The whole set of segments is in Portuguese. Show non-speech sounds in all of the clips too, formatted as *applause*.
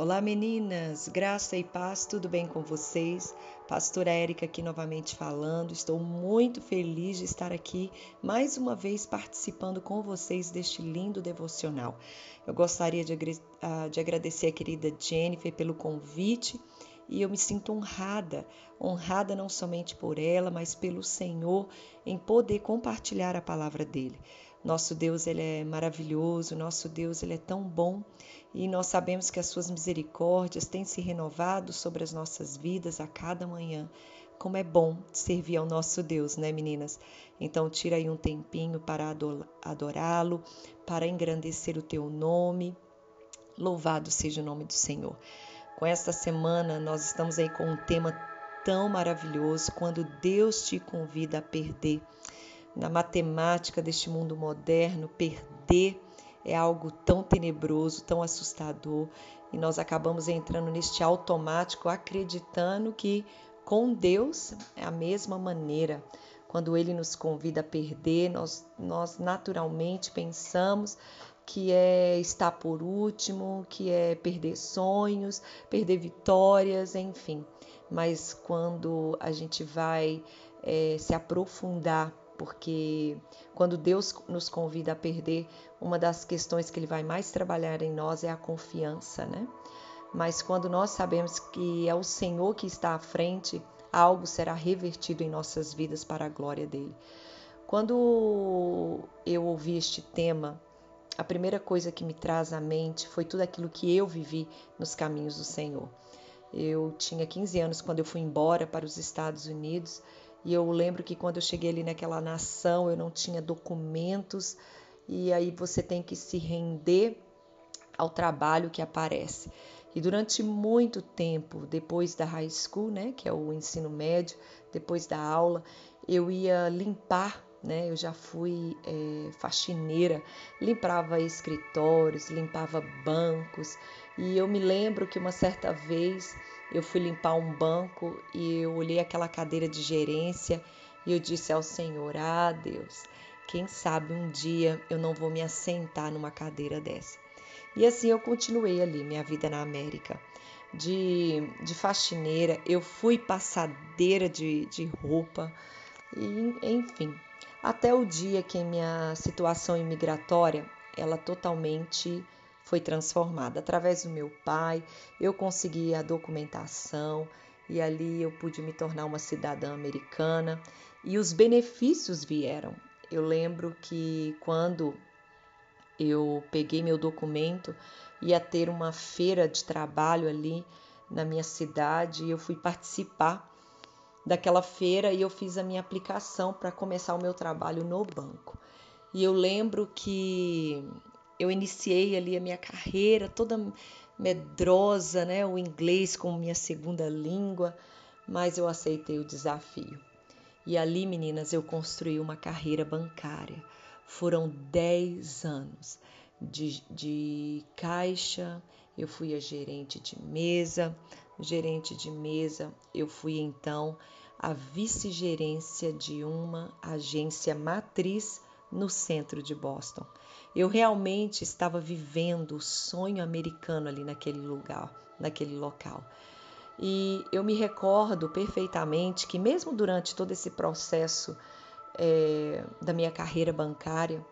Olá meninas, graça e paz, tudo bem com vocês? Pastora Érica aqui novamente falando. Estou muito feliz de estar aqui mais uma vez participando com vocês deste lindo devocional. Eu gostaria de, ah, de agradecer a querida Jennifer pelo convite e eu me sinto honrada, honrada não somente por ela, mas pelo Senhor em poder compartilhar a palavra dele. Nosso Deus, ele é maravilhoso, nosso Deus, ele é tão bom e nós sabemos que as suas misericórdias têm se renovado sobre as nossas vidas a cada manhã. Como é bom servir ao nosso Deus, né, meninas? Então, tira aí um tempinho para adorá-lo, para engrandecer o teu nome. Louvado seja o nome do Senhor. Com esta semana, nós estamos aí com um tema tão maravilhoso quando Deus te convida a perder na matemática deste mundo moderno, perder é algo tão tenebroso, tão assustador, e nós acabamos entrando neste automático acreditando que com Deus é a mesma maneira. Quando ele nos convida a perder, nós, nós naturalmente pensamos que é estar por último, que é perder sonhos, perder vitórias, enfim. Mas quando a gente vai é, se aprofundar porque quando Deus nos convida a perder, uma das questões que Ele vai mais trabalhar em nós é a confiança, né? Mas quando nós sabemos que é o Senhor que está à frente, algo será revertido em nossas vidas para a glória dele. Quando eu ouvi este tema, a primeira coisa que me traz à mente foi tudo aquilo que eu vivi nos caminhos do Senhor. Eu tinha 15 anos quando eu fui embora para os Estados Unidos e eu lembro que quando eu cheguei ali naquela nação, eu não tinha documentos, e aí você tem que se render ao trabalho que aparece. E durante muito tempo, depois da high school, né, que é o ensino médio, depois da aula, eu ia limpar, né, eu já fui é, faxineira, limpava escritórios, limpava bancos, e eu me lembro que uma certa vez eu fui limpar um banco e eu olhei aquela cadeira de gerência e eu disse ao Senhor: Ah, Deus, quem sabe um dia eu não vou me assentar numa cadeira dessa. E assim eu continuei ali, minha vida na América. De, de faxineira, eu fui passadeira de, de roupa, e, enfim, até o dia que minha situação imigratória ela totalmente foi transformada. Através do meu pai, eu consegui a documentação e ali eu pude me tornar uma cidadã americana e os benefícios vieram. Eu lembro que quando eu peguei meu documento, ia ter uma feira de trabalho ali na minha cidade e eu fui participar daquela feira e eu fiz a minha aplicação para começar o meu trabalho no banco. E eu lembro que eu iniciei ali a minha carreira toda medrosa, né, o inglês como minha segunda língua, mas eu aceitei o desafio. E ali, meninas, eu construí uma carreira bancária. Foram 10 anos de, de caixa, eu fui a gerente de mesa, gerente de mesa, eu fui então a vice-gerência de uma agência matriz no centro de Boston. Eu realmente estava vivendo o sonho americano ali naquele lugar, naquele local. E eu me recordo perfeitamente que, mesmo durante todo esse processo é, da minha carreira bancária,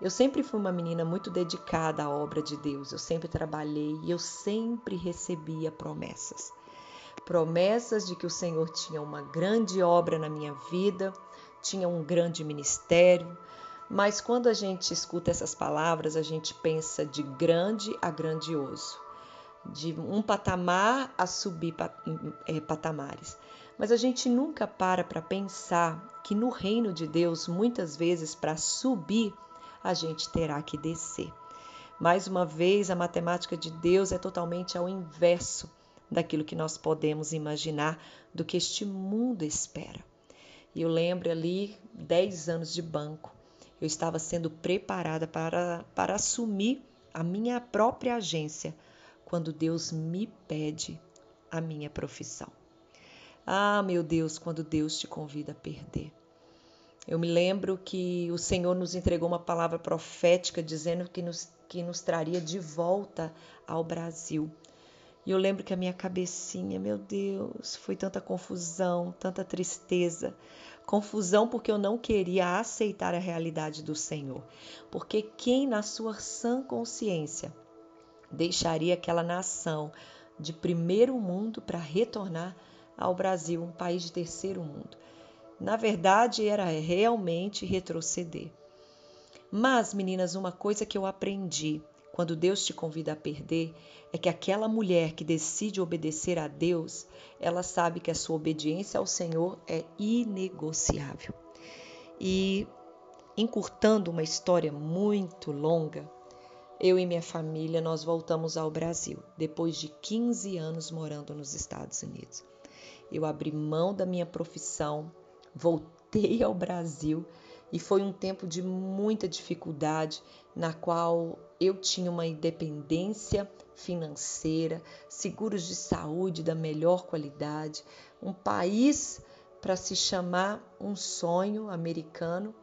eu sempre fui uma menina muito dedicada à obra de Deus. Eu sempre trabalhei e eu sempre recebia promessas. Promessas de que o Senhor tinha uma grande obra na minha vida, tinha um grande ministério, mas quando a gente escuta essas palavras, a gente pensa de grande a grandioso, de um patamar a subir é, patamares. Mas a gente nunca para para pensar que no reino de Deus, muitas vezes, para subir, a gente terá que descer. Mais uma vez, a matemática de Deus é totalmente ao inverso daquilo que nós podemos imaginar, do que este mundo espera. E eu lembro ali 10 anos de banco eu estava sendo preparada para, para assumir a minha própria agência quando Deus me pede a minha profissão. Ah, meu Deus, quando Deus te convida a perder. Eu me lembro que o Senhor nos entregou uma palavra profética dizendo que nos, que nos traria de volta ao Brasil. E eu lembro que a minha cabecinha, meu Deus, foi tanta confusão, tanta tristeza. Confusão porque eu não queria aceitar a realidade do Senhor. Porque quem na sua sã consciência deixaria aquela nação de primeiro mundo para retornar ao Brasil, um país de terceiro mundo? Na verdade, era realmente retroceder. Mas, meninas, uma coisa que eu aprendi quando Deus te convida a perder, é que aquela mulher que decide obedecer a Deus, ela sabe que a sua obediência ao Senhor é inegociável. E encurtando uma história muito longa, eu e minha família nós voltamos ao Brasil depois de 15 anos morando nos Estados Unidos. Eu abri mão da minha profissão, voltei ao Brasil e foi um tempo de muita dificuldade, na qual eu tinha uma independência financeira, seguros de saúde da melhor qualidade, um país para se chamar um sonho americano,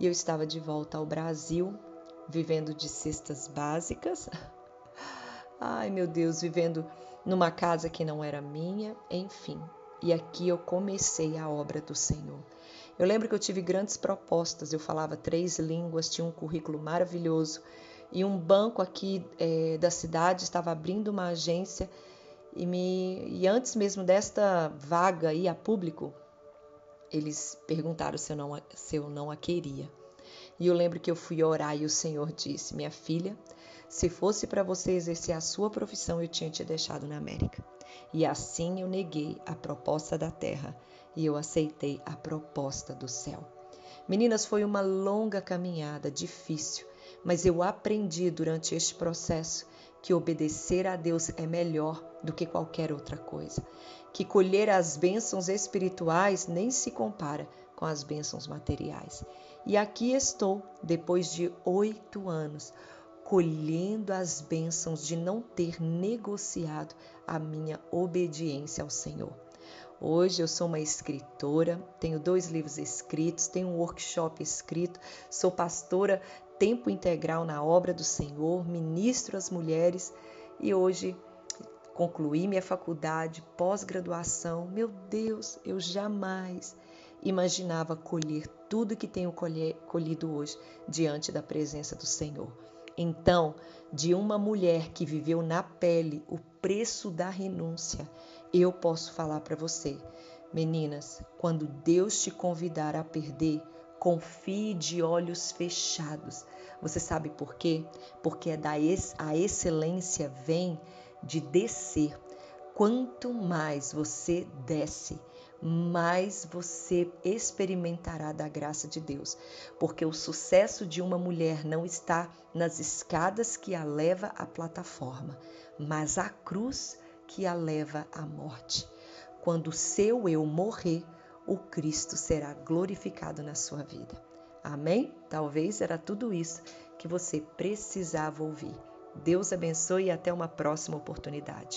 e eu estava de volta ao Brasil, vivendo de cestas básicas. *laughs* Ai, meu Deus, vivendo numa casa que não era minha, enfim. E aqui eu comecei a obra do Senhor. Eu lembro que eu tive grandes propostas, eu falava três línguas, tinha um currículo maravilhoso e um banco aqui é, da cidade estava abrindo uma agência e, me, e antes mesmo desta vaga aí a público, eles perguntaram se eu, não, se eu não a queria. E eu lembro que eu fui orar e o Senhor disse: Minha filha, se fosse para você exercer a sua profissão, eu tinha te deixado na América. E assim eu neguei a proposta da terra e eu aceitei a proposta do céu. Meninas, foi uma longa caminhada, difícil, mas eu aprendi durante este processo que obedecer a Deus é melhor do que qualquer outra coisa, que colher as bênçãos espirituais nem se compara com as bênçãos materiais. E aqui estou, depois de oito anos, colhendo as bênçãos de não ter negociado a minha obediência ao Senhor. Hoje eu sou uma escritora, tenho dois livros escritos, tenho um workshop escrito, sou pastora tempo integral na obra do Senhor, ministro às mulheres e hoje concluí minha faculdade, pós-graduação. Meu Deus, eu jamais imaginava colher tudo que tenho colhido hoje diante da presença do Senhor. Então, de uma mulher que viveu na pele o preço da renúncia, eu posso falar para você, meninas, quando Deus te convidar a perder, confie de olhos fechados. Você sabe por quê? Porque é a excelência vem de descer. Quanto mais você desce, mais você experimentará da graça de Deus, porque o sucesso de uma mulher não está nas escadas que a leva à plataforma, mas a cruz que a leva à morte. Quando o seu eu morrer, o Cristo será glorificado na sua vida. Amém? Talvez era tudo isso que você precisava ouvir. Deus abençoe e até uma próxima oportunidade.